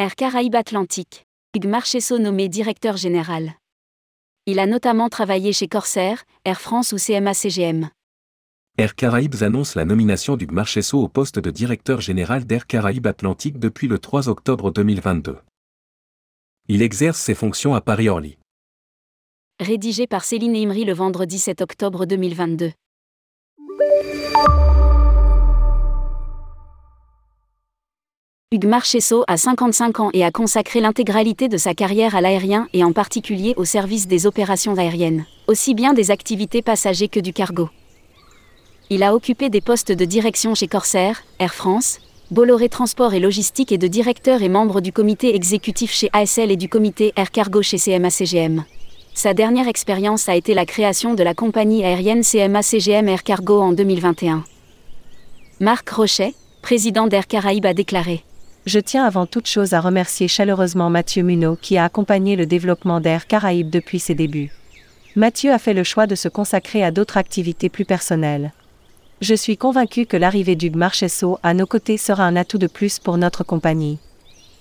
Air Caraïbes Atlantique. Hugues Marchesso nommé directeur général. Il a notamment travaillé chez Corsair, Air France ou CMA-CGM. Air Caraïbes annonce la nomination d'Hugues Marchesso au poste de directeur général d'Air Caraïbes Atlantique depuis le 3 octobre 2022. Il exerce ses fonctions à Paris-Orly. Rédigé par Céline Imri le vendredi 7 octobre 2022. Hugues Marchesso a 55 ans et a consacré l'intégralité de sa carrière à l'aérien et en particulier au service des opérations aériennes, aussi bien des activités passagers que du cargo. Il a occupé des postes de direction chez Corsair, Air France, Bolloré Transport et Logistique et de directeur et membre du comité exécutif chez ASL et du comité Air Cargo chez CMA-CGM. Sa dernière expérience a été la création de la compagnie aérienne CMA-CGM Air Cargo en 2021. Marc Rochet, président d'Air Caraïbes, a déclaré je tiens avant toute chose à remercier chaleureusement Mathieu Munot qui a accompagné le développement d'Air Caraïbes depuis ses débuts. Mathieu a fait le choix de se consacrer à d'autres activités plus personnelles. Je suis convaincu que l'arrivée d'Hugues Marchesso à nos côtés sera un atout de plus pour notre compagnie.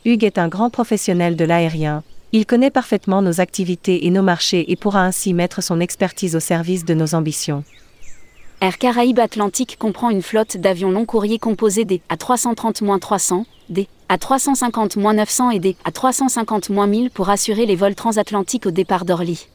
Hugues est un grand professionnel de l'aérien, il connaît parfaitement nos activités et nos marchés et pourra ainsi mettre son expertise au service de nos ambitions. Air Caraïbes Atlantique comprend une flotte d'avions long courriers composée des A330-300, des A350-900 et des A350-1000 pour assurer les vols transatlantiques au départ d'Orly.